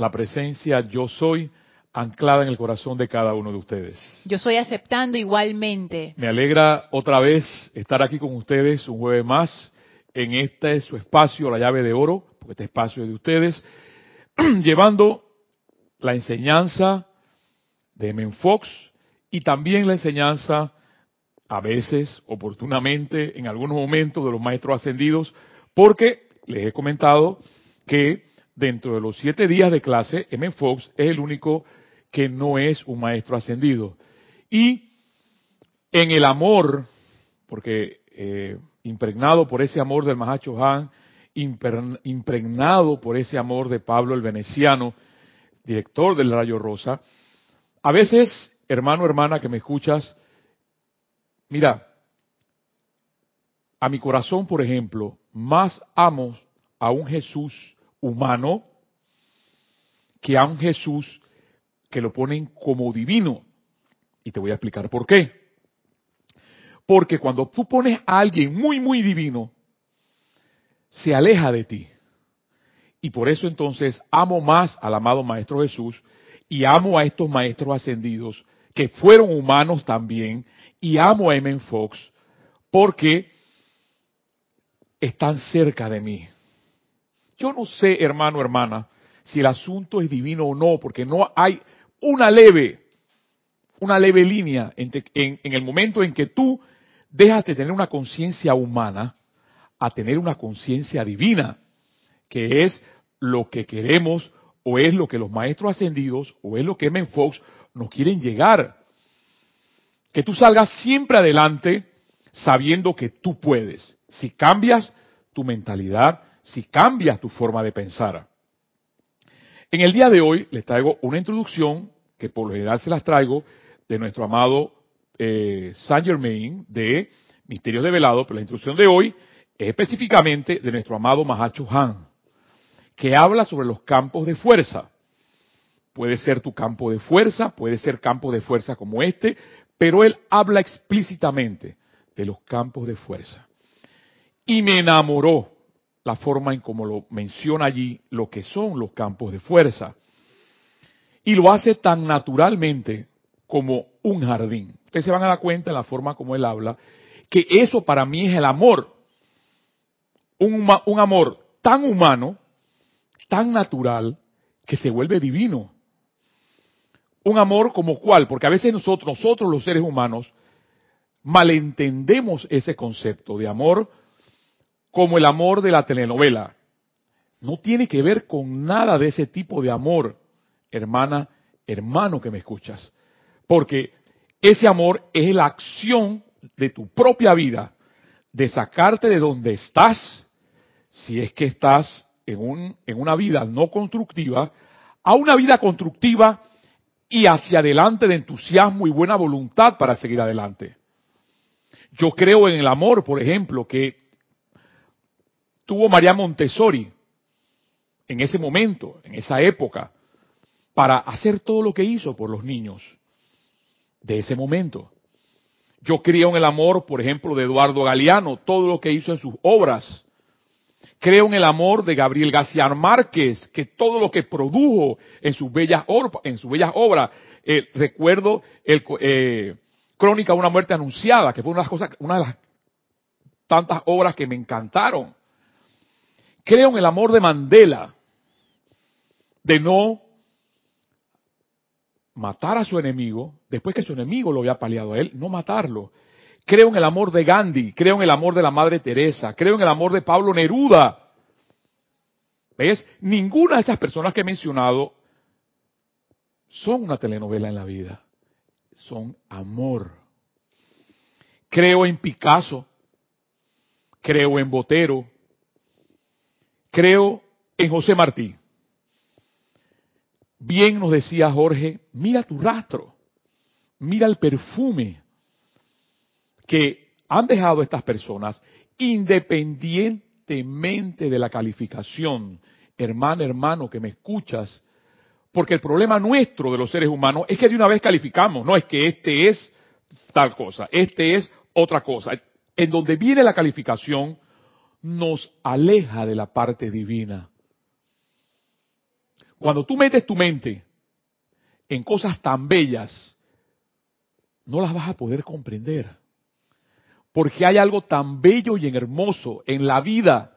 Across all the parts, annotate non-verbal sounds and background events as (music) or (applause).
la presencia yo soy anclada en el corazón de cada uno de ustedes. Yo soy aceptando igualmente. Me alegra otra vez estar aquí con ustedes un jueves más en este su espacio, la llave de oro, porque este espacio es de ustedes, (clears throat) llevando la enseñanza de Menfox y también la enseñanza, a veces, oportunamente, en algunos momentos, de los maestros ascendidos, porque les he comentado que dentro de los siete días de clase, M. Fox es el único que no es un maestro ascendido. Y en el amor, porque eh, impregnado por ese amor del Mahacho Han, impregnado por ese amor de Pablo el Veneciano, director del Rayo Rosa, a veces, hermano, hermana que me escuchas, mira, a mi corazón, por ejemplo, más amo a un Jesús humano que a un Jesús que lo ponen como divino. Y te voy a explicar por qué. Porque cuando tú pones a alguien muy, muy divino, se aleja de ti. Y por eso entonces amo más al amado Maestro Jesús y amo a estos maestros ascendidos que fueron humanos también y amo a M. Fox porque están cerca de mí. Yo no sé, hermano, hermana, si el asunto es divino o no, porque no hay una leve, una leve línea en, en el momento en que tú dejas de tener una conciencia humana a tener una conciencia divina, que es lo que queremos o es lo que los maestros ascendidos o es lo que Men Fox nos quieren llegar. Que tú salgas siempre adelante sabiendo que tú puedes. Si cambias tu mentalidad, si cambias tu forma de pensar. En el día de hoy les traigo una introducción que por lo general se las traigo de nuestro amado eh, Saint Germain de Misterios de Velado, pero la introducción de hoy específicamente de nuestro amado Mahacho Han, que habla sobre los campos de fuerza. Puede ser tu campo de fuerza, puede ser campo de fuerza como este, pero él habla explícitamente de los campos de fuerza. Y me enamoró la forma en cómo lo menciona allí lo que son los campos de fuerza. Y lo hace tan naturalmente como un jardín. Ustedes se van a dar cuenta en la forma como él habla, que eso para mí es el amor un, amor tan humano, tan natural, que se vuelve divino. Un amor como cuál, porque a veces nosotros, nosotros los seres humanos, malentendemos ese concepto de amor como el amor de la telenovela. No tiene que ver con nada de ese tipo de amor, hermana, hermano que me escuchas. Porque ese amor es la acción de tu propia vida, de sacarte de donde estás si es que estás en, un, en una vida no constructiva, a una vida constructiva y hacia adelante de entusiasmo y buena voluntad para seguir adelante. Yo creo en el amor, por ejemplo, que tuvo María Montessori en ese momento, en esa época, para hacer todo lo que hizo por los niños de ese momento. Yo creo en el amor, por ejemplo, de Eduardo Galeano, todo lo que hizo en sus obras Creo en el amor de Gabriel García Márquez, que todo lo que produjo en sus bellas, en sus bellas obras, eh, recuerdo el, eh, Crónica de una muerte anunciada, que fue una de las cosas, una de las tantas obras que me encantaron. Creo en el amor de Mandela, de no matar a su enemigo, después que su enemigo lo había paliado a él, no matarlo. Creo en el amor de Gandhi, creo en el amor de la Madre Teresa, creo en el amor de Pablo Neruda. ¿Ves? Ninguna de esas personas que he mencionado son una telenovela en la vida. Son amor. Creo en Picasso. Creo en Botero. Creo en José Martí. Bien nos decía Jorge, mira tu rastro, mira el perfume, que han dejado estas personas independientemente de la calificación, hermano, hermano, que me escuchas, porque el problema nuestro de los seres humanos es que de una vez calificamos, no es que este es tal cosa, este es otra cosa. En donde viene la calificación nos aleja de la parte divina. Cuando tú metes tu mente en cosas tan bellas, no las vas a poder comprender. Porque hay algo tan bello y hermoso en la vida,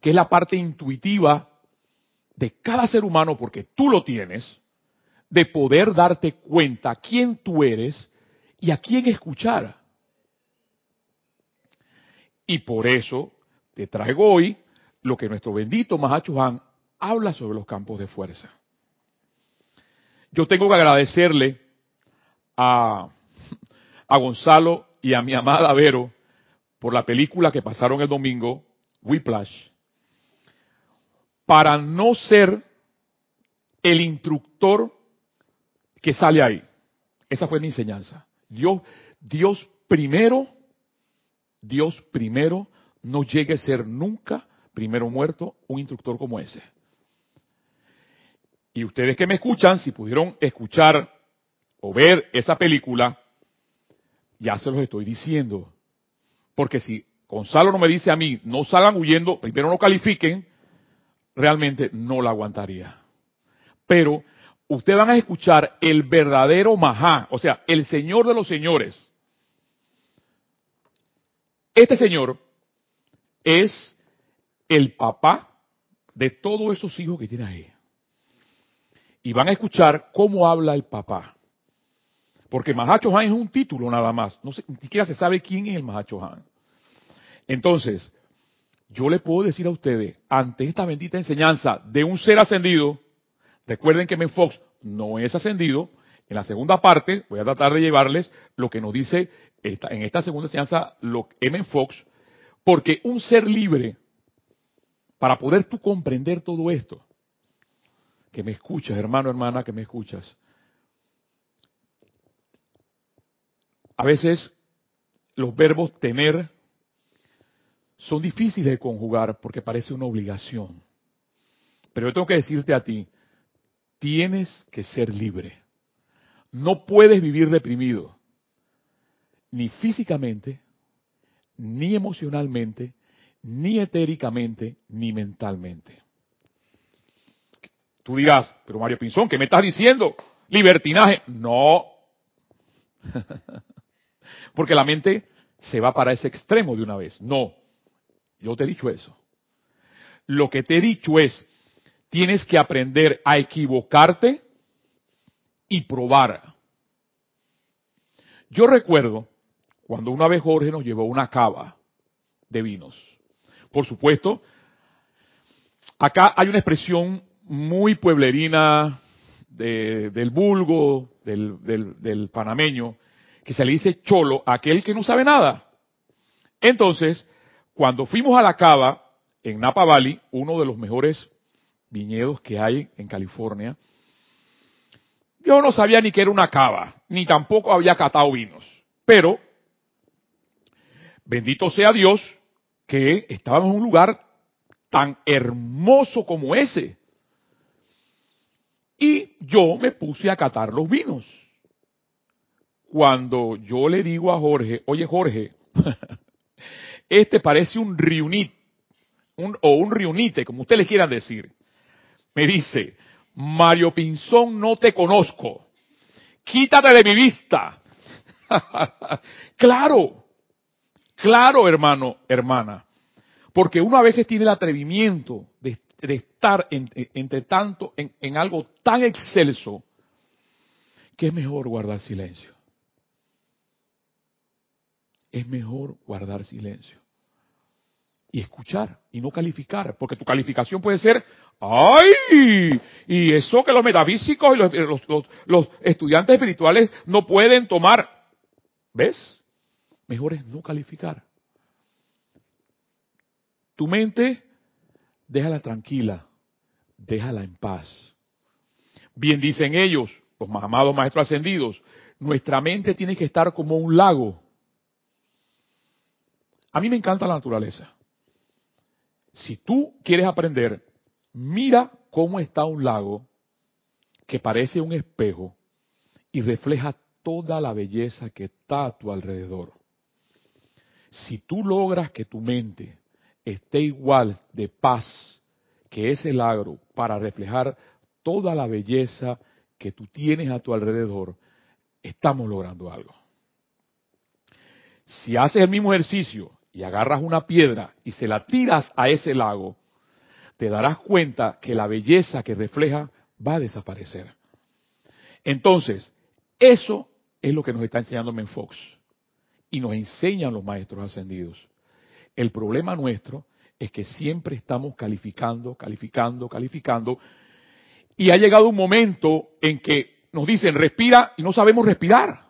que es la parte intuitiva de cada ser humano, porque tú lo tienes, de poder darte cuenta quién tú eres y a quién escuchar. Y por eso te traigo hoy lo que nuestro bendito Mahacho Han habla sobre los campos de fuerza. Yo tengo que agradecerle a, a Gonzalo y a mi amada Vero por la película que pasaron el domingo, Whiplash, para no ser el instructor que sale ahí. Esa fue mi enseñanza. Dios, Dios primero, Dios primero no llegue a ser nunca, primero muerto, un instructor como ese. Y ustedes que me escuchan, si pudieron escuchar o ver esa película, ya se los estoy diciendo. Porque si Gonzalo no me dice a mí, no salgan huyendo, primero no califiquen, realmente no la aguantaría. Pero ustedes van a escuchar el verdadero Mahá, o sea, el Señor de los señores. Este Señor es el papá de todos esos hijos que tiene ahí. Y van a escuchar cómo habla el papá. Porque Mahacho Han es un título nada más. Ni siquiera se sabe quién es el Mahacho Han. Entonces, yo le puedo decir a ustedes, ante esta bendita enseñanza de un ser ascendido, recuerden que Men Fox no es ascendido, en la segunda parte voy a tratar de llevarles lo que nos dice en esta segunda enseñanza lo. Fox, porque un ser libre, para poder tú comprender todo esto, que me escuchas, hermano, hermana, que me escuchas, a veces los verbos tener, son difíciles de conjugar porque parece una obligación. Pero yo tengo que decirte a ti, tienes que ser libre. No puedes vivir deprimido, ni físicamente, ni emocionalmente, ni etéricamente, ni mentalmente. Tú dirás, pero Mario Pinzón, ¿qué me estás diciendo? Libertinaje. No. (laughs) Porque la mente se va para ese extremo de una vez. No. Yo te he dicho eso. Lo que te he dicho es, tienes que aprender a equivocarte y probar. Yo recuerdo cuando una vez Jorge nos llevó una cava de vinos. Por supuesto, acá hay una expresión muy pueblerina del vulgo, del, panameño, que se le dice cholo a aquel que no sabe nada. Entonces, cuando fuimos a la cava en Napa Valley, uno de los mejores viñedos que hay en California, yo no sabía ni que era una cava, ni tampoco había catado vinos. Pero, bendito sea Dios, que estábamos en un lugar tan hermoso como ese. Y yo me puse a catar los vinos. Cuando yo le digo a Jorge, oye Jorge, (laughs) Este parece un riunit, o un riunite, como usted le quiera decir. Me dice, Mario Pinzón, no te conozco. Quítate de mi vista. (laughs) claro, claro, hermano, hermana. Porque uno a veces tiene el atrevimiento de, estar entre tanto en, en algo tan excelso que es mejor guardar silencio es mejor guardar silencio y escuchar y no calificar, porque tu calificación puede ser, ¡ay! Y eso que los metafísicos y los, estudiantes espirituales no pueden tomar. ¿Ves? Mejor es no calificar. Tu mente, déjala tranquila, déjala en paz. Bien dicen ellos, los más amados maestros ascendidos, nuestra mente tiene que estar como un lago a mí me encanta la naturaleza. Si tú quieres aprender, mira cómo está un lago que parece un espejo y refleja toda la belleza que está a tu alrededor. Si tú logras que tu mente esté igual de paz que ese lago para reflejar toda la belleza que tú tienes a tu alrededor, estamos logrando algo. Si haces el mismo ejercicio y agarras una piedra y se la tiras a ese lago, te darás cuenta que la belleza que refleja va a desaparecer. Entonces, eso es lo que nos está enseñando Menfox y nos enseñan los maestros ascendidos. El problema nuestro es que siempre estamos calificando, calificando, calificando y ha llegado un momento en que nos dicen respira y no sabemos respirar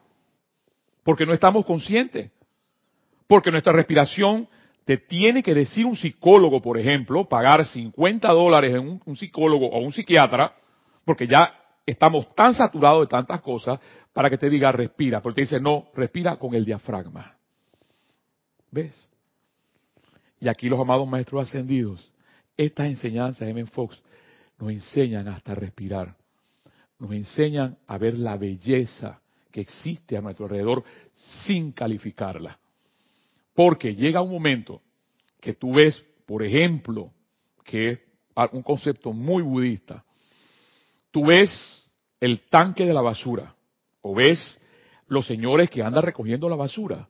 porque no estamos conscientes. Porque nuestra respiración te tiene que decir un psicólogo, por ejemplo, pagar 50 dólares en un, psicólogo o un psiquiatra, porque ya estamos tan saturados de tantas cosas para que te diga respira, porque te dice no, respira con el diafragma. ¿Ves? Y aquí los amados maestros ascendidos, estas enseñanzas de M. Fox nos enseñan hasta respirar, nos enseñan a ver la belleza que existe a nuestro alrededor sin calificarla. Porque llega un momento que tú ves, por ejemplo, que es un concepto muy budista, tú ves el tanque de la basura o ves los señores que andan recogiendo la basura.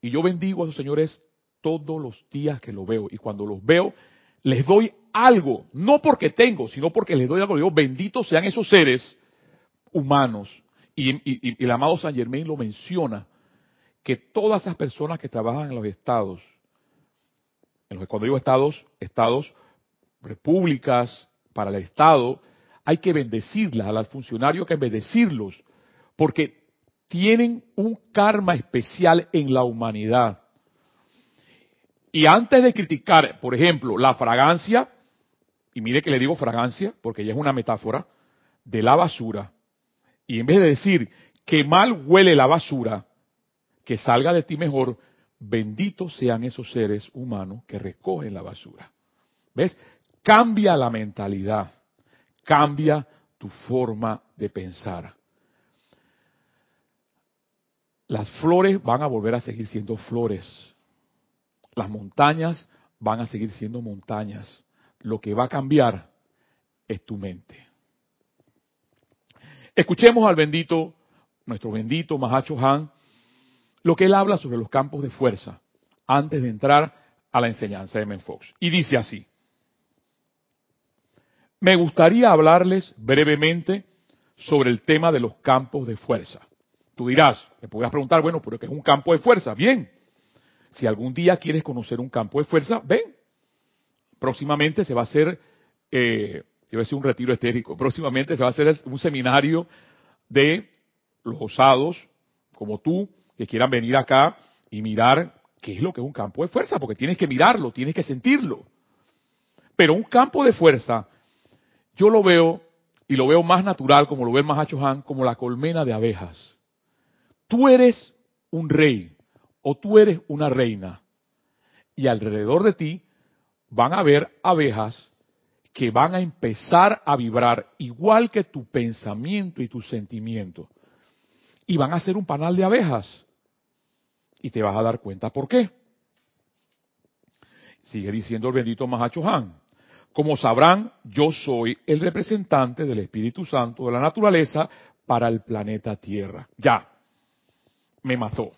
Y yo bendigo a esos señores todos los días que los veo. Y cuando los veo, les doy algo, no porque tengo, sino porque les doy algo. Digo, benditos sean esos seres humanos. Y, el amado San Germain lo menciona que todas esas personas que trabajan en los estados, en los, cuando digo estados, estados, repúblicas, para el Estado, hay que bendecirlas, al funcionario hay que bendecirlos, porque tienen un karma especial en la humanidad. Y antes de criticar, por ejemplo, la fragancia, y mire que le digo fragancia, porque ya es una metáfora, de la basura, y en vez de decir que mal huele la basura, que salga de ti mejor, benditos sean esos seres humanos que recogen la basura. ¿Ves? Cambia la mentalidad, cambia tu forma de pensar. Las flores van a volver a seguir siendo flores. Las montañas van a seguir siendo montañas. Lo que va a cambiar es tu mente. Escuchemos al bendito, nuestro bendito Mahacho Han, lo que él habla sobre los campos de fuerza antes de entrar a la enseñanza de Menfox. Y dice así, me gustaría hablarles brevemente sobre el tema de los campos de fuerza. Tú dirás, me podrás preguntar, bueno, pero ¿qué es un campo de fuerza? Bien, si algún día quieres conocer un campo de fuerza, ven. Próximamente se va a hacer, eh, yo voy a decir un retiro estérico, (laughs) próximamente se va a hacer un seminario de los osados, como tú, que quieran venir acá y mirar qué es lo que es un campo de fuerza, porque tienes que mirarlo, tienes que sentirlo. Pero un campo de fuerza, yo lo veo, y lo veo más natural, como lo ve el Mahacho Han, como la colmena de abejas. Tú eres un rey, o tú eres una reina, y alrededor de ti van a haber abejas que van a empezar a vibrar igual que tu pensamiento y tu sentimiento. Y van a ser un panal de abejas. Y te vas a dar cuenta por qué. Sigue diciendo el bendito Mahacho Han. Como sabrán, yo soy el representante del Espíritu Santo de la naturaleza para el planeta Tierra. Ya, me mató.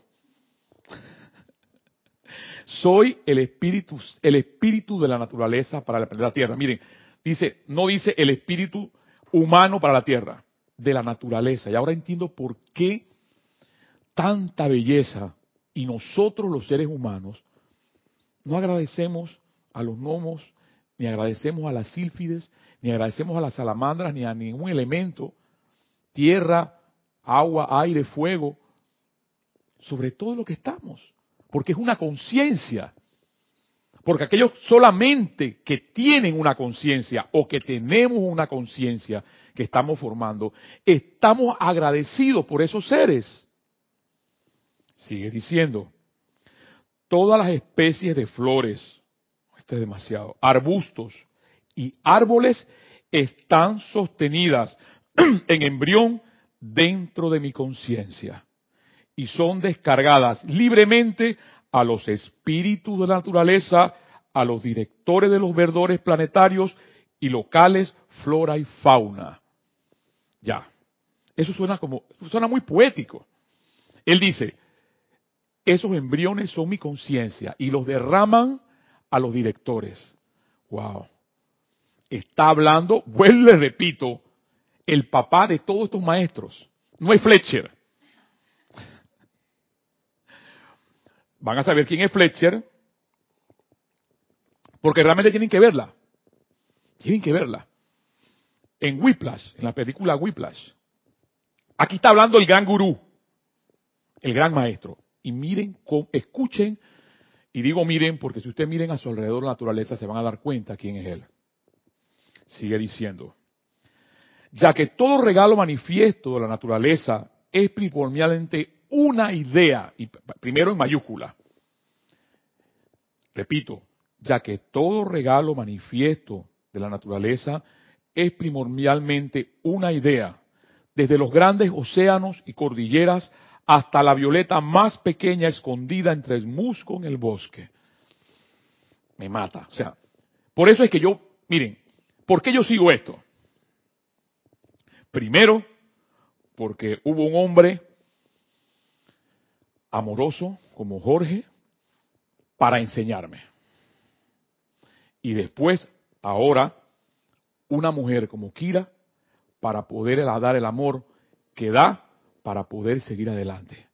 Soy el espíritu, el espíritu de la naturaleza para el planeta Tierra. Miren, dice, no dice el espíritu humano para la Tierra, de la naturaleza. Y ahora entiendo por qué tanta belleza y nosotros los seres humanos no agradecemos a los gnomos, ni agradecemos a las sílfides, ni agradecemos a las salamandras, ni a ningún elemento, tierra, agua, aire, fuego, sobre todo lo que estamos, porque es una conciencia. Porque aquellos solamente que tienen una conciencia o que tenemos una conciencia que estamos formando, estamos agradecidos por esos seres. Sigue diciendo, todas las especies de flores, es demasiado, arbustos y árboles están sostenidas (clears throat) en embrión dentro de mi conciencia y son descargadas libremente a los espíritus de la naturaleza, a los directores de los verdores planetarios y locales, flora y fauna. Ya. Eso suena como, suena muy poético. Él dice, esos embriones son mi conciencia y los derraman a los directores. Wow. Está hablando, vuelvo y repito, el papá de todos estos maestros. No es Fletcher. Van a saber quién es Fletcher porque realmente tienen que verla. Tienen que verla. En Whiplash, en la película Whiplash. Aquí está hablando el gran gurú, el gran maestro. Y miren, escuchen, y digo miren porque si ustedes miren a su alrededor la naturaleza se van a dar cuenta quién es él. Sigue diciendo, ya que todo regalo manifiesto de la naturaleza es primordialmente una idea, y primero en mayúscula. Repito, ya que todo regalo manifiesto de la naturaleza es primordialmente una idea, desde los grandes océanos y cordilleras hasta la violeta más pequeña escondida entre el musgo en el bosque. Me mata. O sea, por eso es que yo, miren, ¿por qué yo sigo esto? Primero, porque hubo un hombre amoroso como Jorge para enseñarme. Y después, ahora, una mujer como Kira para poder dar el amor que da para poder seguir adelante.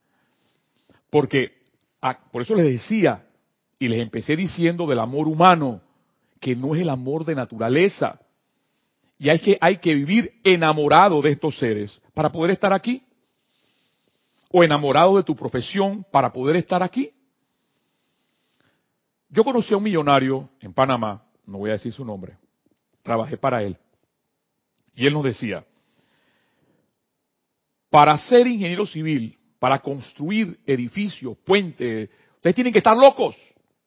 Porque, ah, por eso les decía, y les empecé diciendo del amor humano, que no es el amor de naturaleza. Y hay que, hay que vivir enamorado de estos seres para poder estar aquí. O enamorado de tu profesión para poder estar aquí. Yo conocí a un millonario en Panamá, no voy a decir su nombre, trabajé para él. Y él nos decía, para ser ingeniero civil, para construir edificios, puentes, ustedes tienen que estar locos.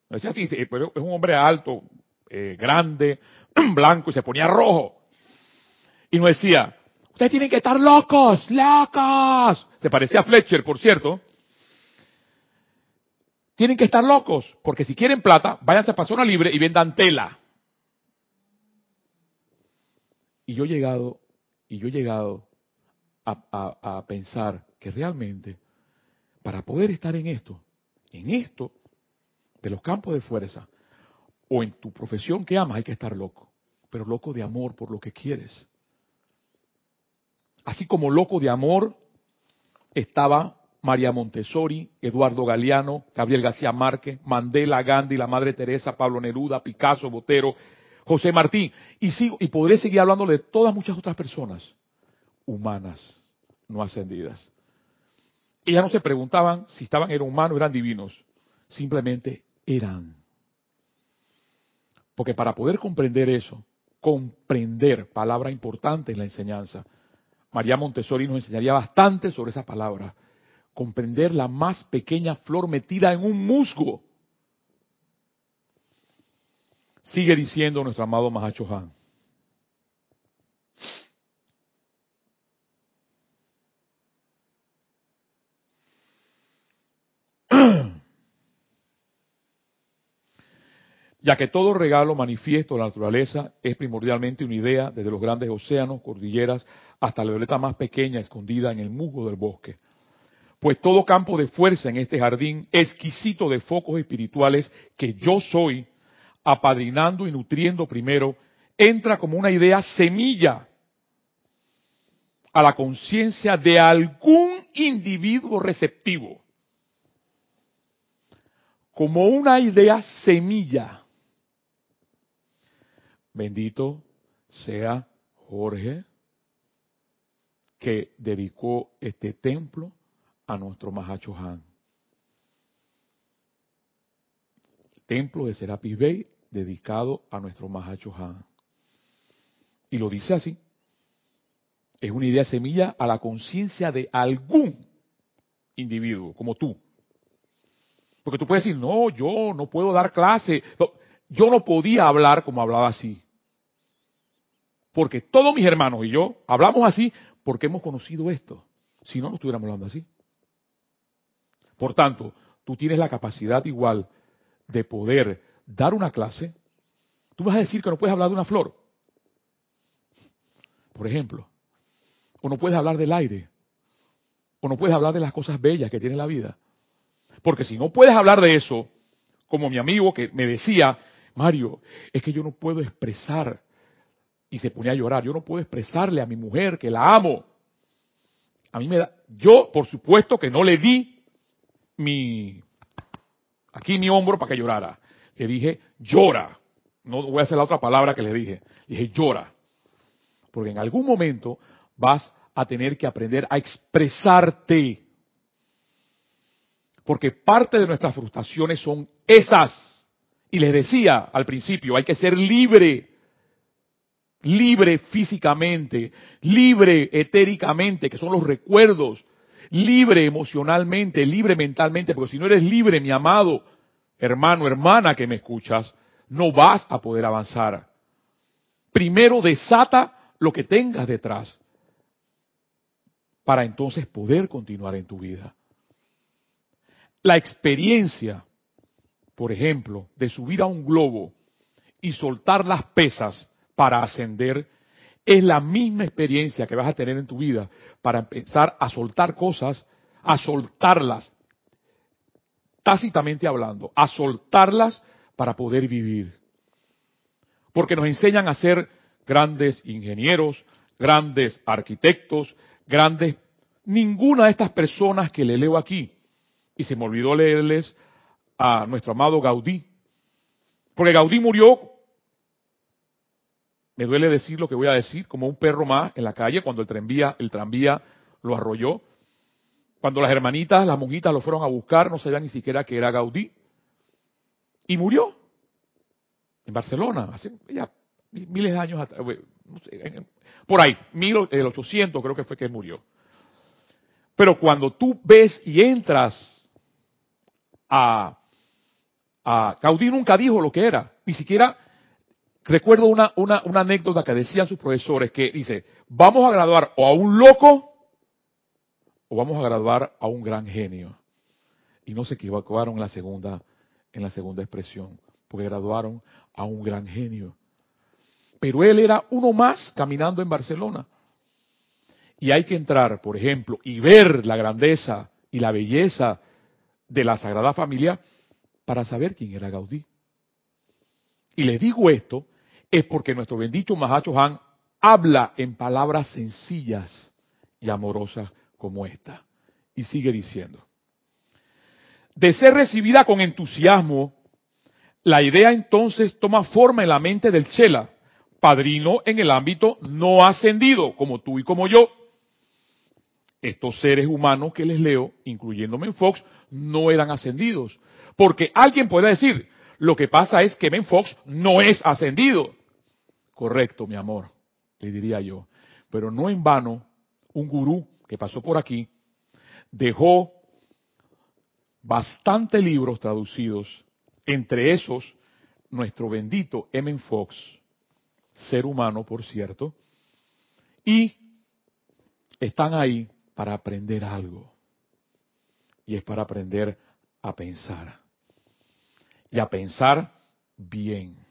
Decía así, pero es un hombre alto, eh, grande, (clears throat) blanco y se ponía rojo. Y nos decía, ustedes tienen que estar locos, locos. Se parecía a Fletcher, por cierto. Tienen que estar locos, porque si quieren plata, váyanse a zona libre y vendan tela. Y yo he llegado, y yo he llegado a, pensar que realmente, para poder estar en esto, en esto, de los campos de fuerza, o en tu profesión que amas, hay que estar loco, pero loco de amor por lo que quieres. Así como loco de amor estaba María Montessori, Eduardo Galeano, Gabriel García Márquez, Mandela, Gandhi, la Madre Teresa, Pablo Neruda, Picasso, Botero, José Martín. Y, sigo, y podré seguir hablando de todas muchas otras personas humanas, no ascendidas. Ellas no se preguntaban si estaban eran humanos eran divinos, simplemente eran. Porque para poder comprender eso, comprender, palabra importante en la enseñanza, María Montessori nos enseñaría bastante sobre esa palabra comprender la más pequeña flor metida en un musgo. Sigue diciendo nuestro amado Mahacho Han. Ya que todo regalo manifiesto de la naturaleza es primordialmente una idea desde los grandes océanos, cordilleras, hasta la violeta más pequeña escondida en el musgo del bosque pues todo campo de fuerza en este jardín exquisito de focos espirituales que yo soy, apadrinando y nutriendo primero, entra como una idea semilla a la conciencia de algún individuo receptivo. Como una idea semilla. Bendito sea Jorge que dedicó este templo a nuestro Mahacho Han. Templo de Serapis Bay dedicado a nuestro Mahacho Han. Y lo dice así. Es una idea semilla a la conciencia de algún individuo, como tú. Porque tú puedes decir, no, yo no puedo dar clase. yo no podía hablar como hablaba así. Porque todos mis hermanos y yo hablamos así porque hemos conocido esto. Si no, no estuviéramos hablando así. Por tanto, tú tienes la capacidad igual de poder dar una clase. Tú vas a decir que no puedes hablar de una flor. por ejemplo. O no puedes hablar del aire. O no puedes hablar de las cosas bellas que tiene la vida. Porque si no puedes hablar de eso, como mi amigo que me decía, Mario, es que yo no puedo expresar, y se ponía a llorar, yo no puedo expresarle a mi mujer que la amo. A mí me da, yo por supuesto que no le di mi, aquí mi hombro para que llorara. Le dije, llora. No voy a hacer la otra palabra que le dije. Le dije, llora. Porque en algún momento vas a tener que aprender a expresarte. Porque parte de nuestras frustraciones son esas. Y les decía al principio, hay que ser libre. Libre físicamente, libre etéricamente, que son los recuerdos, libre emocionalmente, libre mentalmente, porque si no eres libre, mi amado hermano, hermana que me escuchas, no vas a poder avanzar. Primero desata lo que tengas detrás para entonces poder continuar en tu vida. La experiencia, por ejemplo, de subir a un globo y soltar las pesas para ascender, es la misma experiencia que vas a tener en tu vida para empezar a soltar cosas, a soltarlas, tácitamente hablando, a soltarlas para poder vivir. Porque nos enseñan a ser grandes ingenieros, grandes arquitectos, grandes... Ninguna de estas personas que le leo aquí, y se me olvidó leerles a nuestro amado Gaudí, porque Gaudí murió, me duele decir lo que voy a decir, como un perro más en la calle cuando el tranvía, el tranvía lo arrolló. Cuando las hermanitas, las monjitas lo fueron a buscar, no sabían ni siquiera que era Gaudí. Y murió en Barcelona, hace ya miles de años atrás, por ahí, 1800 creo que fue que murió. Pero cuando tú ves y entras a, a Gaudí nunca dijo lo que era, ni siquiera recuerdo una, anécdota que decían sus profesores que dice, vamos a graduar o a un loco o vamos a graduar a un gran genio. Y no se equivocaron en la segunda, en la segunda expresión, porque graduaron a un gran genio. Pero él era uno más caminando en Barcelona. Y hay que entrar, por ejemplo, y ver la grandeza y la belleza de la Sagrada Familia para saber quién era Gaudí. Y les digo esto es porque nuestro bendito Mahacho Han habla en palabras sencillas y amorosas como esta. Y sigue diciendo, de ser recibida con entusiasmo, la idea entonces toma forma en la mente del Chela, padrino en el ámbito no ascendido, como tú y como yo. Estos seres humanos que les leo, incluyéndome en Fox, no eran ascendidos. Porque alguien puede decir, lo que pasa es que Ben Fox no es ascendido. Correcto, mi amor, le diría yo. Pero no en vano, un gurú que pasó por aquí dejó bastantes libros traducidos, entre esos nuestro bendito M. Fox, ser humano, por cierto, y están ahí para aprender algo. Y es para aprender a pensar. Y a pensar bien.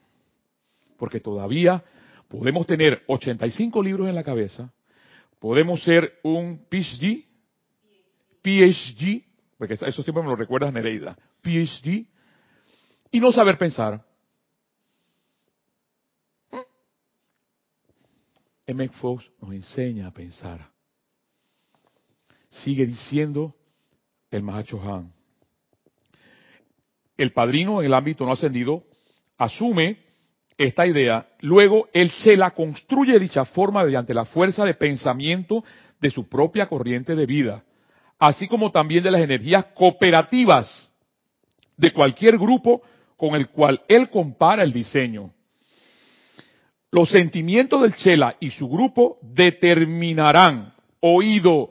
Porque todavía podemos tener 85 libros en la cabeza, podemos ser un PhD, PhD, porque eso siempre me lo recuerdas Nereida, PhD, y no saber pensar. M. Fox nos enseña a pensar. Sigue diciendo el Mahacho Han. El padrino en el ámbito no ascendido asume esta idea, luego él se la construye dicha forma mediante la fuerza de pensamiento de su propia corriente de vida, así como también de las energías cooperativas de cualquier grupo con el cual él compara el diseño. Los sentimientos del Chela y su grupo determinarán, oído,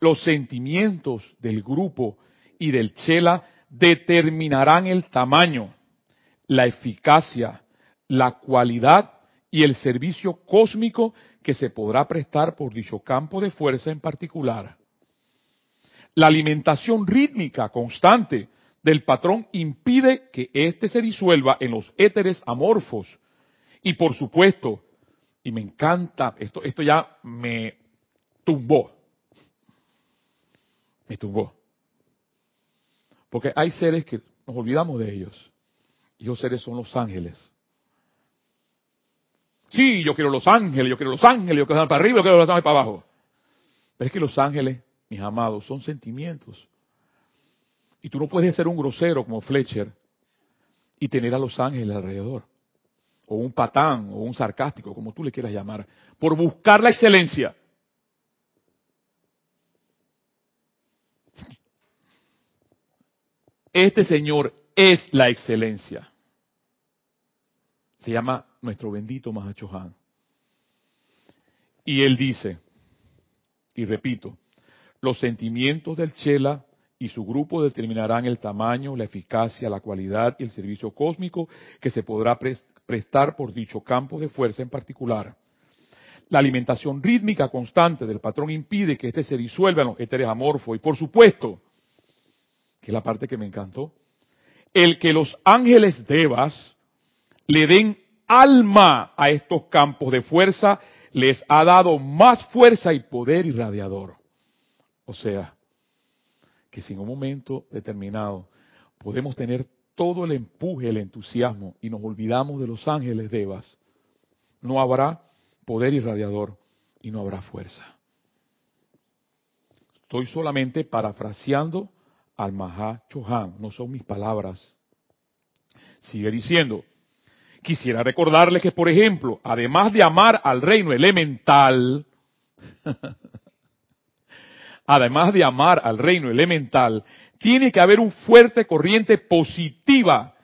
los sentimientos del grupo y del Chela determinarán el tamaño, la eficacia, la cualidad y el servicio cósmico que se podrá prestar por dicho campo de fuerza en particular. La alimentación rítmica constante del patrón impide que éste se disuelva en los éteres amorfos, y por supuesto, y me encanta, esto, esto ya me tumbó, me tumbó. Porque hay seres que nos olvidamos de ellos. Y esos seres son los ángeles. Sí, yo quiero los ángeles, yo quiero los ángeles, yo quiero para arriba, yo quiero los ángeles para abajo. Pero es que los ángeles, mis amados, son sentimientos. Y tú no puedes ser un grosero como Fletcher y tener a los ángeles alrededor. O un patán, o un sarcástico, como tú le quieras llamar, por buscar la excelencia. Este Señor es la excelencia. Se llama nuestro bendito Mahachohan. Y él dice, y repito, los sentimientos del Chela y su grupo determinarán el tamaño, la eficacia, la cualidad y el servicio cósmico que se podrá prestar por dicho campo de fuerza en particular. La alimentación rítmica constante del patrón impide que éste se disuelva en los éteres amorfos. Y por supuesto, que es la parte que me encantó, el que los ángeles devas le den alma a estos campos de fuerza les ha dado más fuerza y poder irradiador. O sea, que si en un momento determinado podemos tener todo el empuje, el entusiasmo y nos olvidamos de los ángeles devas, no habrá poder irradiador y no habrá fuerza. Estoy solamente parafraseando al Maha Chohan, no son mis palabras. Sigue diciendo, quisiera recordarles que, por ejemplo, además de amar al reino elemental, (laughs) además de amar al reino elemental, tiene que haber un fuerte corriente positiva.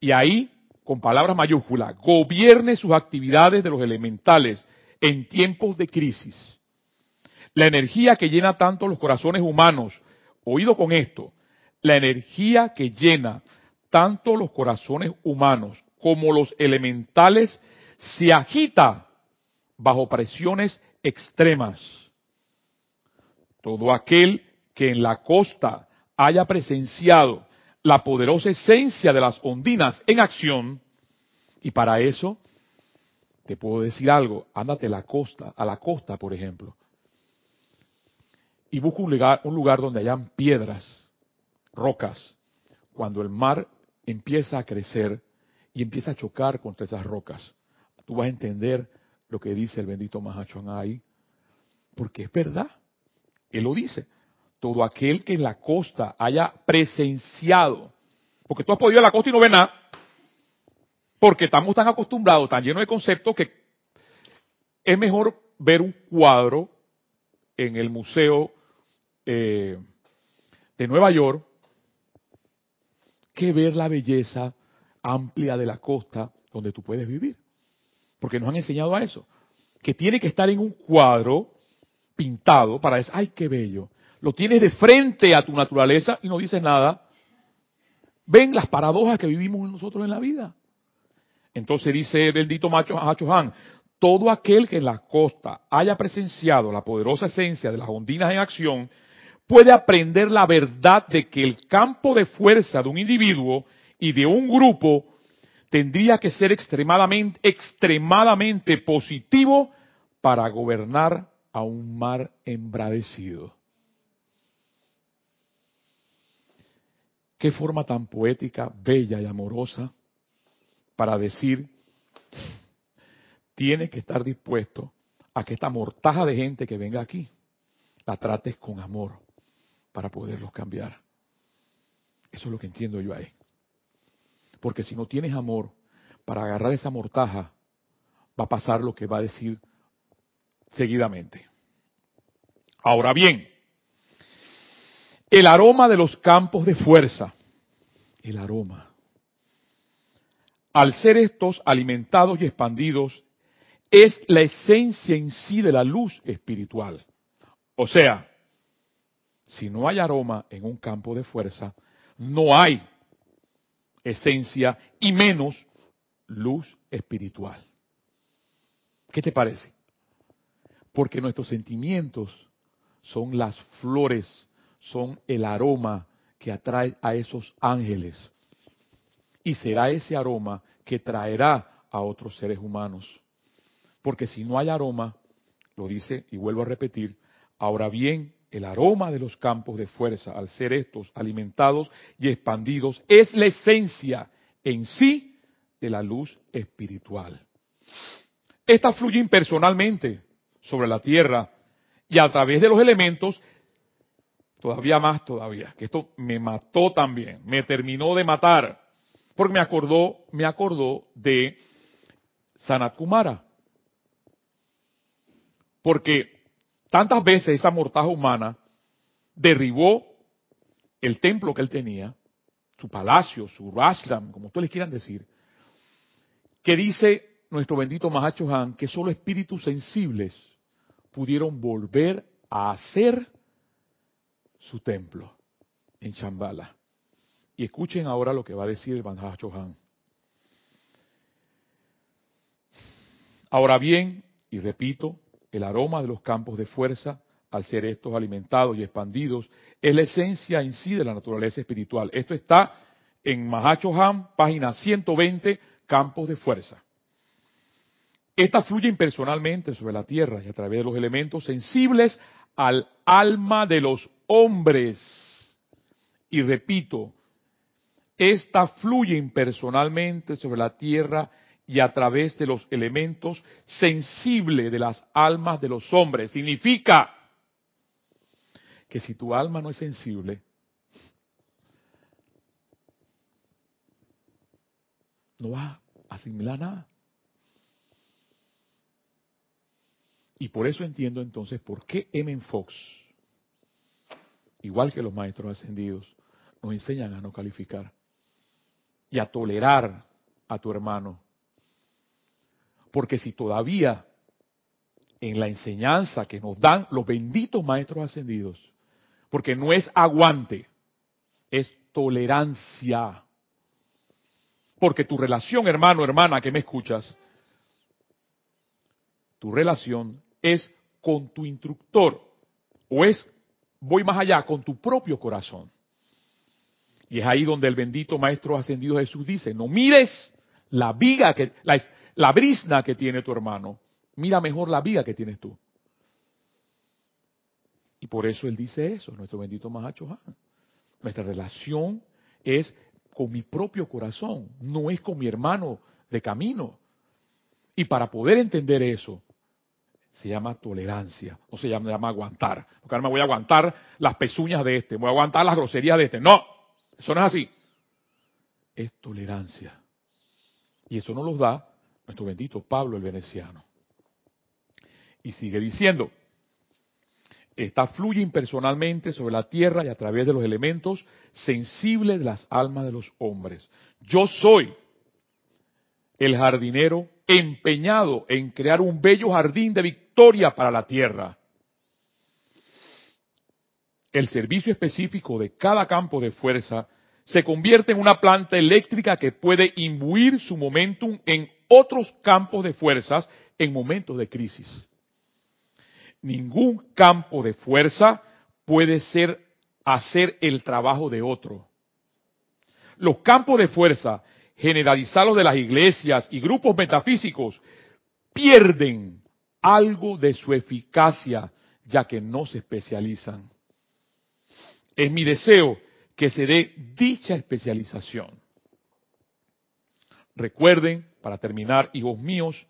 Y ahí, con palabras mayúsculas, gobierne sus actividades de los elementales en tiempos de crisis. La energía que llena tanto los corazones humanos, oído con esto, la energía que llena tanto los corazones humanos como los elementales se agita bajo presiones extremas. Todo aquel que en la costa haya presenciado la poderosa esencia de las ondinas en acción, y para eso te puedo decir algo, ándate a la costa, a la costa, por ejemplo, y busca un lugar, un lugar donde hayan piedras, rocas, cuando el mar empieza a crecer y empieza a chocar contra esas rocas, tú vas a entender lo que dice el bendito Mahachuan ahí, porque es verdad, él lo dice, todo aquel que en la costa haya presenciado, porque tú has podido ir a la costa y no ves nada, porque estamos tan acostumbrados, tan llenos de conceptos que es mejor ver un cuadro en el museo eh, de Nueva York que ver la belleza amplia de la costa donde tú puedes vivir. Porque nos han enseñado a eso. Que tiene que estar en un cuadro pintado para decir, ay, qué bello. Lo tienes de frente a tu naturaleza y no dices nada. Ven las paradojas que vivimos nosotros en la vida. Entonces dice bendito Macho Han, todo aquel que en la costa haya presenciado la poderosa esencia de las ondinas en acción, puede aprender la verdad de que el campo de fuerza de un individuo y de un grupo tendría que ser extremadamente, extremadamente positivo para gobernar a un mar embravecido. Qué forma tan poética, bella y amorosa para decir, tiene que estar dispuesto a que esta mortaja de gente que venga aquí la trates con amor para poderlos cambiar. Eso es lo que entiendo yo ahí. Porque si no tienes amor para agarrar esa mortaja, va a pasar lo que va a decir seguidamente. Ahora bien, el aroma de los campos de fuerza, el aroma. Al ser estos alimentados y expandidos, es la esencia en sí de la luz espiritual. O sea, si no hay aroma en un campo de fuerza, no hay esencia y menos luz espiritual. ¿Qué te parece? Porque nuestros sentimientos son las flores, son el aroma que atrae a esos ángeles. Y será ese aroma que traerá a otros seres humanos. Porque si no hay aroma, lo dice y vuelvo a repetir, ahora bien, el aroma de los campos de fuerza, al ser estos alimentados y expandidos, es la esencia en sí de la luz espiritual. Esta fluye impersonalmente sobre la tierra y a través de los elementos, todavía más todavía, que esto me mató también, me terminó de matar, porque me acordó, me acordó de Sanat Kumara. Porque tantas veces esa mortaja humana derribó el templo que él tenía, su palacio, su ashram, como ustedes quieran decir, que dice nuestro bendito Mahacho Han que solo espíritus sensibles pudieron volver a hacer su templo en Chambala. Y escuchen ahora lo que va a decir el Mahacho Han. Ahora bien, y repito, el aroma de los campos de fuerza, al ser estos alimentados y expandidos, es la esencia en sí de la naturaleza espiritual. Esto está en Mahacho Han, página 120, campos de fuerza. Esta fluye impersonalmente sobre la tierra y a través de los elementos sensibles al alma de los hombres. Y repito, esta fluye impersonalmente sobre la tierra y a través de los elementos sensibles de las almas de los hombres. Significa que si tu alma no es sensible, no vas a asimilar nada. Y por eso entiendo entonces por qué M. Fox, igual que los maestros ascendidos, nos enseñan a no calificar y a tolerar a tu hermano. Porque si todavía en la enseñanza que nos dan los benditos maestros ascendidos, porque no es aguante, es tolerancia. Porque tu relación, hermano, hermana, que me escuchas, tu relación es con tu instructor o es, voy más allá, con tu propio corazón. Y es ahí donde el bendito Maestro Ascendido Jesús dice, no mires la viga que, la, la brisna que tiene tu hermano, mira mejor la viga que tienes tú. Y por eso él dice eso, nuestro bendito Mahacho Nuestra relación es con mi propio corazón, no es con mi hermano de camino. Y para poder entender eso, se llama tolerancia, no se llama, llama, aguantar. Porque ahora me voy a aguantar las pezuñas de este, voy a aguantar las groserías de este. No, eso no es así. Es tolerancia. Y eso nos lo da nuestro bendito Pablo el Veneciano. Y sigue diciendo, esta fluye impersonalmente sobre la tierra y a través de los elementos sensibles de las almas de los hombres. Yo soy el jardinero empeñado en crear un bello jardín de victoria para la tierra. El servicio específico de cada campo de fuerza se convierte en una planta eléctrica que puede imbuir su momentum en otros campos de fuerzas en momentos de crisis. Ningún campo de fuerza puede ser hacer el trabajo de otro. Los campos de fuerza generalizados de las iglesias y grupos metafísicos pierden algo de su eficacia ya que no se especializan. Es mi deseo que se dé dicha especialización. Recuerden, para terminar, hijos míos,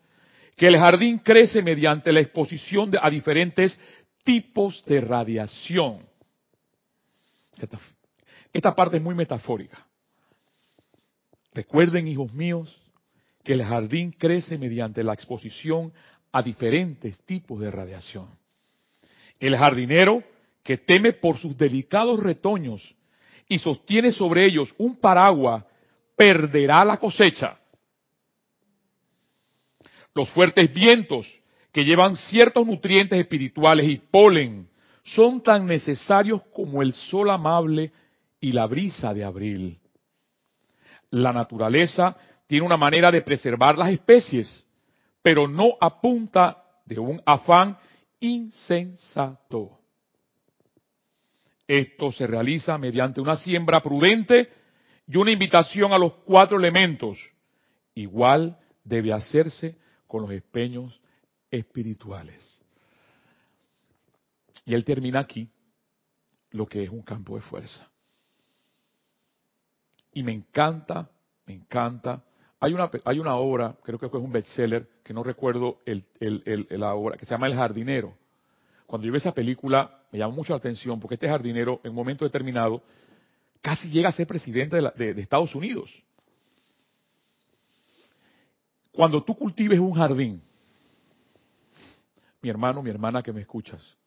que el jardín crece mediante la exposición a diferentes tipos de radiación. esta parte es muy metafórica. Recuerden, hijos míos, que el jardín crece mediante la exposición a diferentes tipos de radiación. El jardinero que teme por sus delicados retoños y sostiene sobre ellos un paraguas, perderá la cosecha. Los fuertes vientos que llevan ciertos nutrientes espirituales y polen son tan necesarios como el sol amable y la brisa de abril la naturaleza tiene una manera de preservar las especies, pero no apunta de un afán insensato. Esto se realiza mediante una siembra prudente y una invitación a los cuatro elementos. Igual debe hacerse con los empeños espirituales. Y él termina aquí lo que es un campo de fuerza. Y me encanta, me encanta. Hay una, hay una obra, creo que es un bestseller, que no recuerdo el, la obra, que se llama El jardinero. Cuando yo vi esa película, me llamó mucho la atención, porque este jardinero, en un momento determinado, casi llega a ser presidente de, Estados Unidos. Cuando tú cultives un jardín, mi hermano, mi hermana que me escuchas,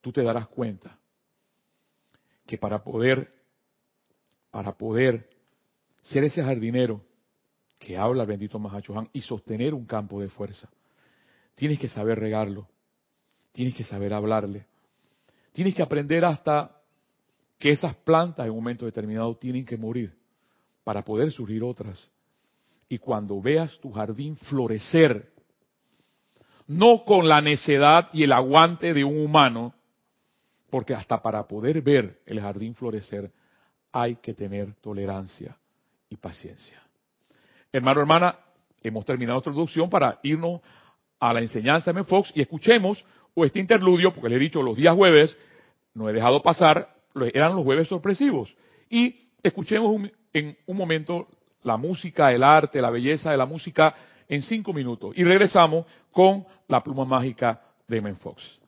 tú te darás cuenta que para poder, para poder ser ese jardinero que habla el bendito Mahachohan y sostener un campo de fuerza, tienes que saber regarlo, tienes que saber hablarle, tienes que aprender hasta que esas plantas en un momento determinado tienen que morir para poder surgir otras. Y cuando veas tu jardín florecer, no con la necedad y el aguante de un humano, porque hasta para poder ver el jardín florecer hay que tener tolerancia y paciencia. Hermano, hermana, hemos terminado nuestra introducción para irnos a la enseñanza de M. Fox y escuchemos o este interludio, porque le he dicho los días jueves, no he dejado pasar, eran los jueves sorpresivos. Y escuchemos en un momento la música, el arte, la belleza de la música en cinco minutos. Y regresamos con la pluma mágica de M. Fox.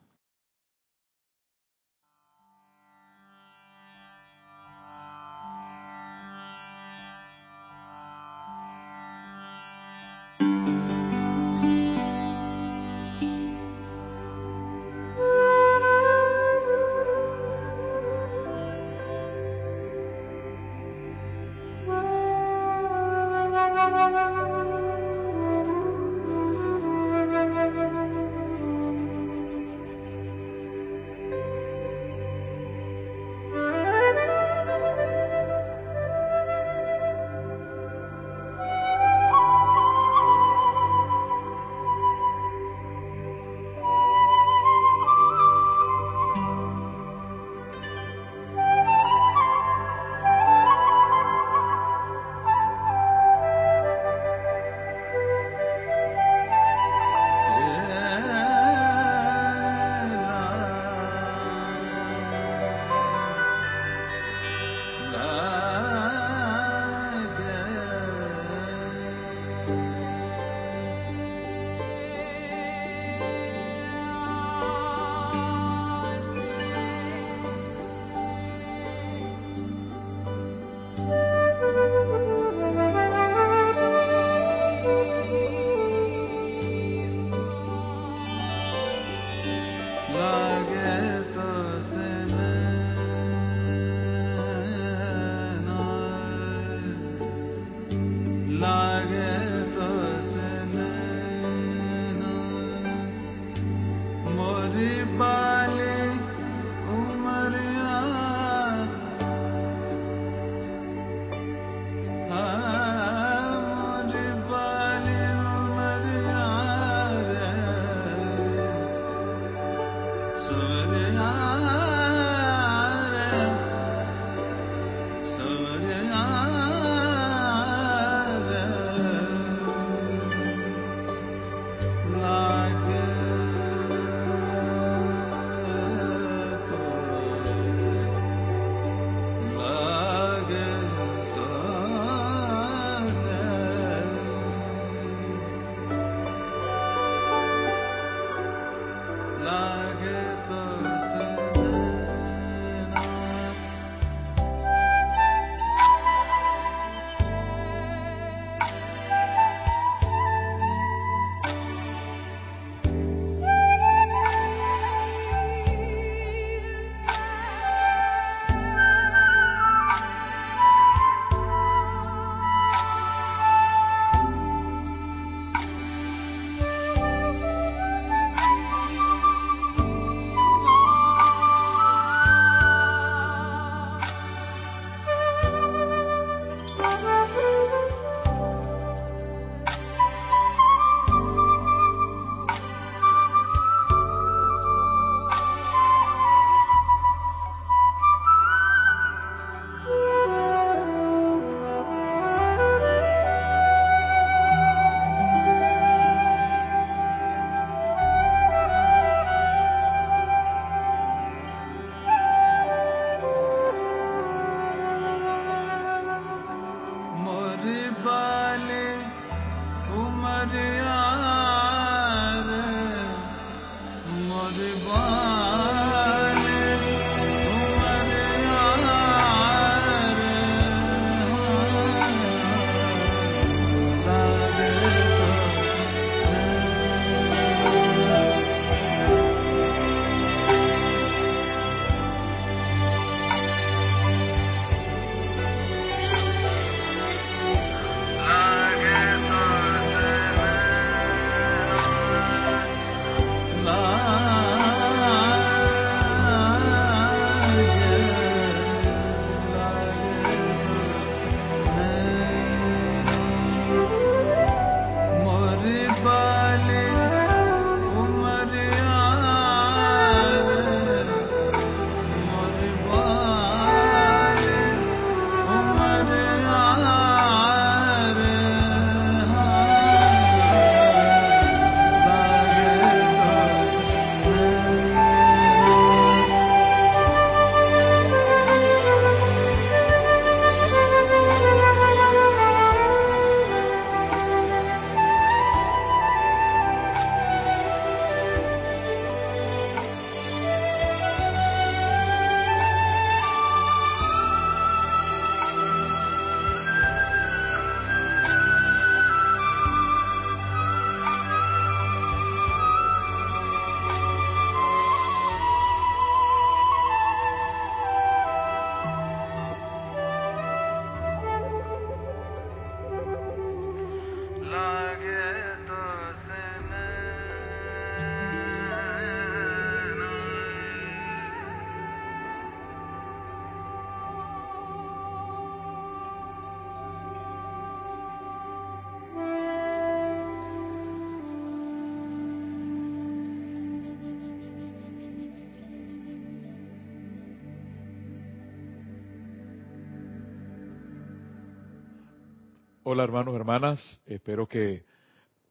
Hola hermanos, hermanas, espero que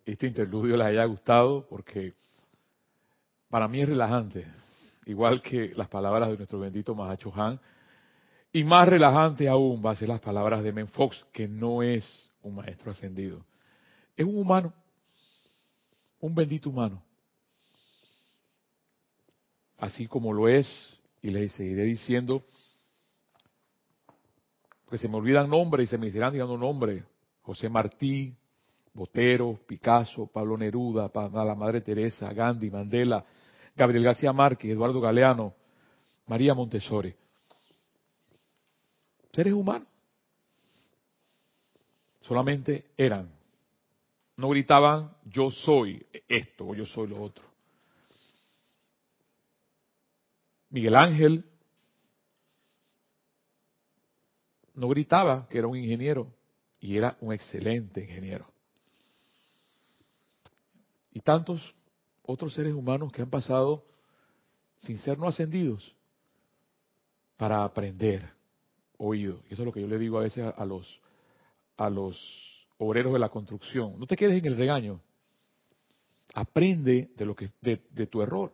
este interludio les haya gustado porque para mí es relajante, igual que las palabras de nuestro bendito Mahacho Han, y más relajante aún va a ser las palabras de Men Fox, que no es un maestro ascendido, es un humano, un bendito humano, así como lo es, y les seguiré diciendo, que se me olvidan nombres y se me irán dando nombres, José Martí, Botero, Picasso, Pablo Neruda, la Madre Teresa, Gandhi, Mandela, Gabriel García Márquez, Eduardo Galeano, María Montessori. Seres humanos. Solamente eran. No gritaban yo soy esto o yo soy lo otro. Miguel Ángel no gritaba que era un ingeniero y era un excelente ingeniero. Y tantos otros seres humanos que han pasado sin ser no ascendidos para aprender oído. Y eso es lo que yo le digo a veces a los a los obreros de la construcción. No te quedes en el regaño. Aprende de lo que de, de tu error.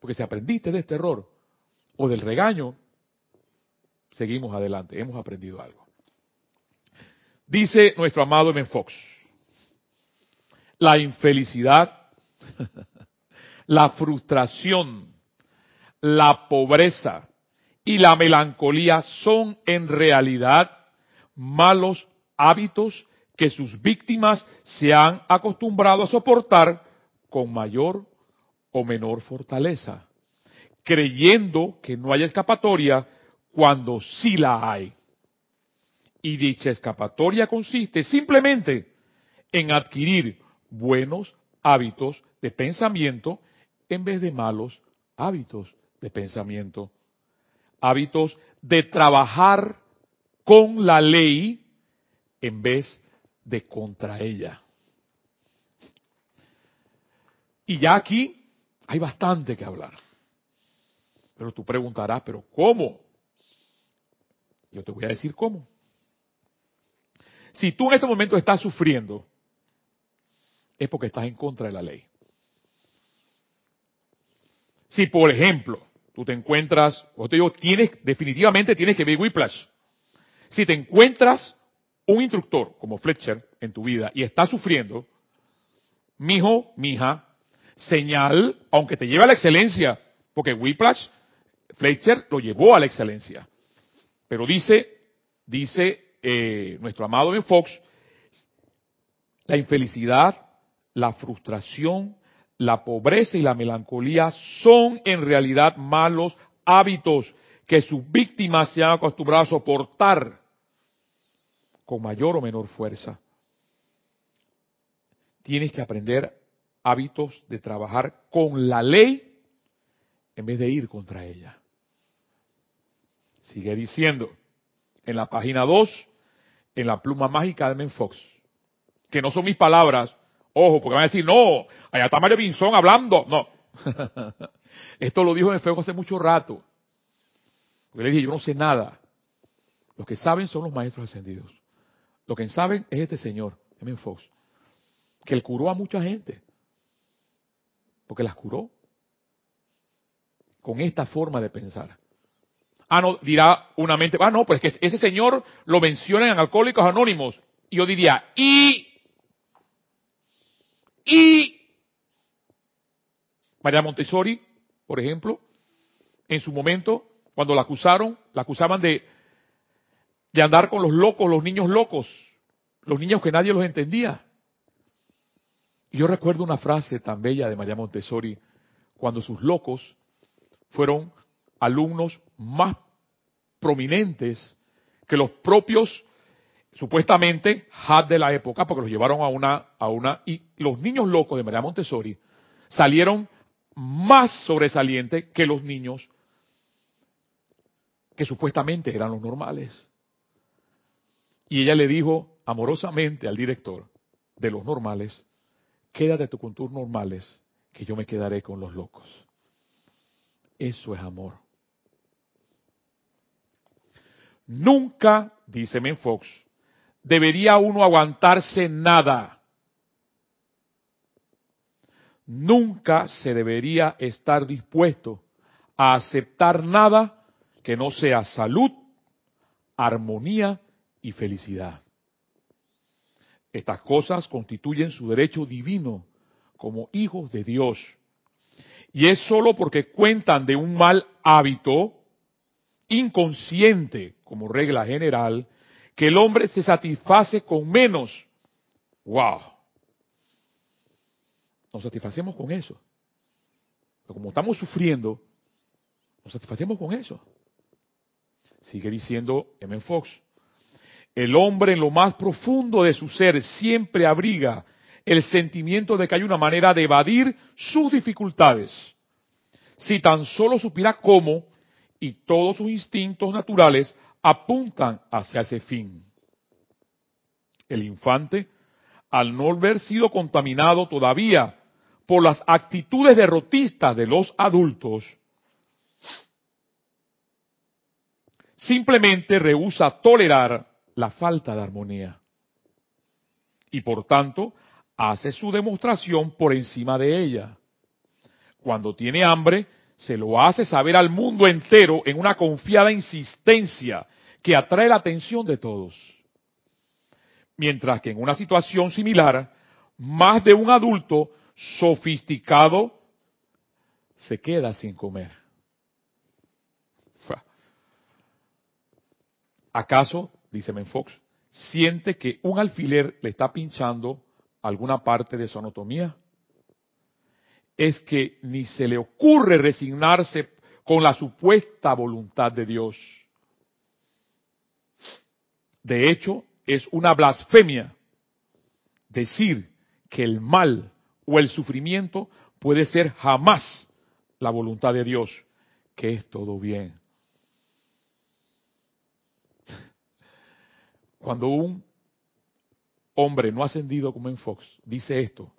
Porque si aprendiste de este error o del regaño, seguimos adelante, hemos aprendido algo. Dice nuestro amado M. Fox, la infelicidad, (laughs) la frustración, la pobreza y la melancolía son en realidad malos hábitos que sus víctimas se han acostumbrado a soportar con mayor o menor fortaleza, creyendo que no hay escapatoria cuando sí la hay. Y dicha escapatoria consiste simplemente en adquirir buenos hábitos de pensamiento en vez de malos hábitos de pensamiento. Hábitos de trabajar con la ley en vez de contra ella. Y ya aquí hay bastante que hablar. Pero tú preguntarás, ¿pero cómo? Yo te voy a decir cómo. Si tú en este momento estás sufriendo, es porque estás en contra de la ley. Si, por ejemplo, tú te encuentras, o te digo, tienes, definitivamente tienes que ver whiplash. Si te encuentras un instructor como Fletcher en tu vida y estás sufriendo, mijo, mija, señal, aunque te lleve a la excelencia, porque whiplash, Fletcher lo llevó a la excelencia. Pero dice, dice eh, nuestro amado Ben Fox, la infelicidad, la frustración, la pobreza y la melancolía son en realidad malos hábitos que sus víctimas se han acostumbrado a soportar con mayor o menor fuerza. Tienes que aprender hábitos de trabajar con la ley en vez de ir contra ella. Sigue diciendo, en la página 2, en la pluma mágica de Men Fox, que no son mis palabras, ojo, porque van a decir, no, allá está Mario Pinzón hablando, no. (laughs) Esto lo dijo en Fox hace mucho rato. Porque le dije, yo no sé nada. Los que saben son los maestros ascendidos. Lo que saben es este señor, Men Fox, que él curó a mucha gente. Porque las curó. Con esta forma de pensar. Ah, no, dirá una mente, ah, no, pues que ese señor lo mencionan en Alcohólicos Anónimos. Y yo diría, y, y, María Montessori, por ejemplo, en su momento, cuando la acusaron, la acusaban de, de andar con los locos, los niños locos, los niños que nadie los entendía. Y yo recuerdo una frase tan bella de María Montessori, cuando sus locos fueron alumnos más prominentes que los propios supuestamente had de la época, porque los llevaron a una, a una, y los niños locos de María Montessori salieron más sobresalientes que los niños que supuestamente eran los normales. Y ella le dijo amorosamente al director de los normales, quédate tú con tus normales, que yo me quedaré con los locos. Eso es amor. Nunca, dice Men Fox, debería uno aguantarse nada. Nunca se debería estar dispuesto a aceptar nada que no sea salud, armonía y felicidad. Estas cosas constituyen su derecho divino como hijos de Dios. Y es sólo porque cuentan de un mal hábito inconsciente, como regla general, que el hombre se satisface con menos. ¡Wow! Nos satisfacemos con eso. Pero como estamos sufriendo, nos satisfacemos con eso. Sigue diciendo M. Fox. El hombre en lo más profundo de su ser siempre abriga el sentimiento de que hay una manera de evadir sus dificultades. Si tan solo supiera cómo, y todos sus instintos naturales apuntan hacia ese fin. El infante, al no haber sido contaminado todavía por las actitudes derrotistas de los adultos, simplemente rehúsa tolerar la falta de armonía. Y por tanto, hace su demostración por encima de ella. Cuando tiene hambre, se lo hace saber al mundo entero en una confiada insistencia que atrae la atención de todos. Mientras que en una situación similar, más de un adulto sofisticado se queda sin comer. ¿Acaso, dice Menfox, siente que un alfiler le está pinchando alguna parte de su anatomía? Es que ni se le ocurre resignarse con la supuesta voluntad de Dios. De hecho, es una blasfemia decir que el mal o el sufrimiento puede ser jamás la voluntad de Dios, que es todo bien. Cuando un hombre no ascendido como en Fox dice esto,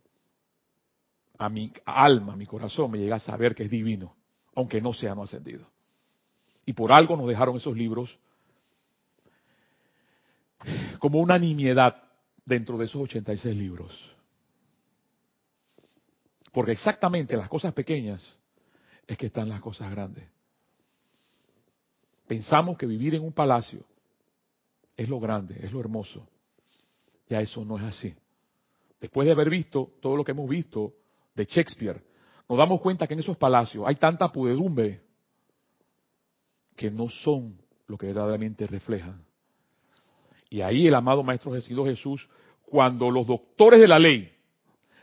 a mi alma, a mi corazón me llega a saber que es divino, aunque no sea no ascendido. Y por algo nos dejaron esos libros como una nimiedad dentro de esos 86 libros. Porque exactamente las cosas pequeñas es que están las cosas grandes. Pensamos que vivir en un palacio es lo grande, es lo hermoso. Ya eso no es así. Después de haber visto todo lo que hemos visto de Shakespeare, nos damos cuenta que en esos palacios hay tanta pudedumbre que no son lo que verdaderamente reflejan. Y ahí el amado Maestro Jesús, cuando los doctores de la ley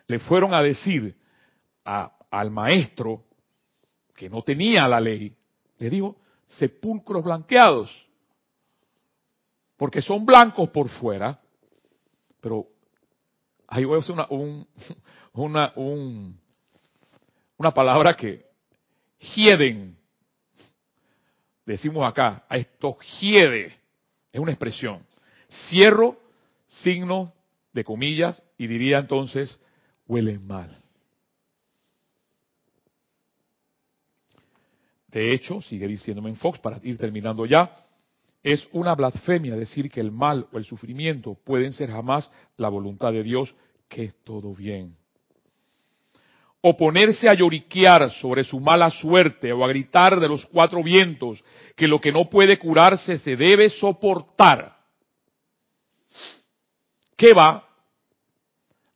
le fueron a decir al maestro que no tenía la ley, le dijo, sepulcros blanqueados porque son blancos por fuera, pero ahí voy a usar una, (laughs) una, una palabra que hieden, decimos acá, a esto hiede, es una expresión. Cierro signo de comillas y diría entonces, huelen mal. De hecho, sigue diciéndome en Fox para ir terminando ya, es una blasfemia decir que el mal o el sufrimiento pueden ser jamás la voluntad de Dios, que es todo bien. O ponerse a lloriquear sobre su mala suerte o a gritar de los cuatro vientos que lo que no puede curarse se debe soportar. ¿Qué va?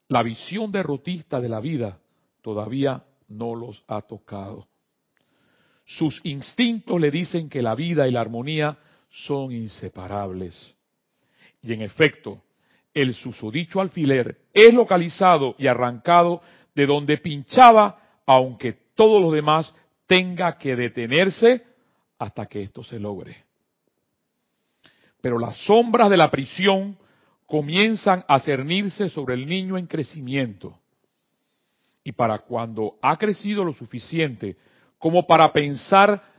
La visión derrotista de la vida todavía no los ha tocado. Sus instintos le dicen que la vida y la armonía son inseparables. Y en efecto, el susodicho alfiler es localizado y arrancado de donde pinchaba, aunque todo lo demás tenga que detenerse hasta que esto se logre. Pero las sombras de la prisión comienzan a cernirse sobre el niño en crecimiento. Y para cuando ha crecido lo suficiente como para pensar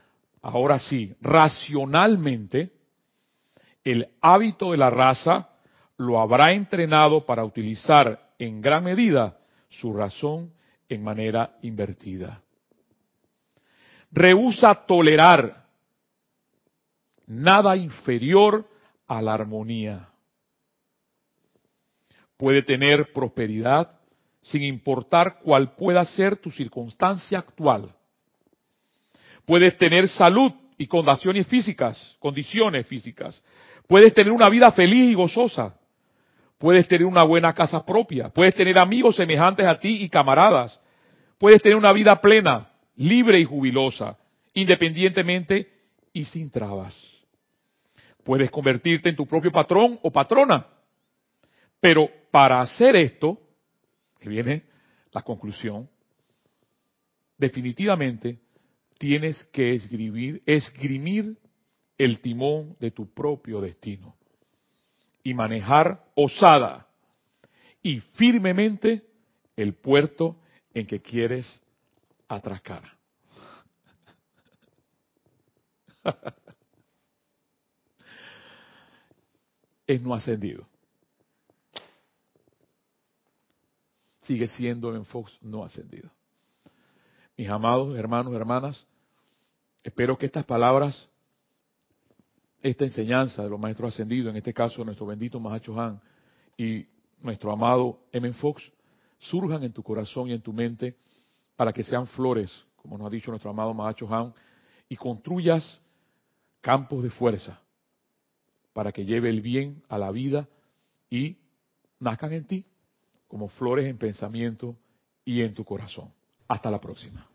ahora sí, racionalmente, el hábito de la raza lo habrá entrenado para utilizar en gran medida su razón en manera invertida. Rehúsa tolerar nada inferior a la armonía. puede tener prosperidad sin importar cuál pueda ser tu circunstancia actual. Puedes tener salud y condiciones físicas, condiciones físicas. Puedes tener una vida feliz y gozosa. Puedes tener una buena casa propia. Puedes tener amigos semejantes a ti y camaradas. Puedes tener una vida plena, libre y jubilosa, independientemente y sin trabas. Puedes convertirte en tu propio patrón o patrona. Pero para hacer esto, que viene la conclusión, definitivamente tienes que esgrimir, el timón de tu propio destino y manejar osada y firmemente el puerto en que quieres atracar. (laughs) es no ascendido. Sigue siendo en Fox no ascendido. Mis amados hermanos hermanas, espero que estas palabras, esta enseñanza de los maestros ascendidos, en este caso nuestro bendito Mahacho Han y nuestro amado M. Fox, surjan en tu corazón y en tu mente para que sean flores, como nos ha dicho nuestro amado Mahacho Han, y construyas campos de fuerza para que lleve el bien a la vida y nazcan en ti como flores en pensamiento y en tu corazón. Hasta la próxima.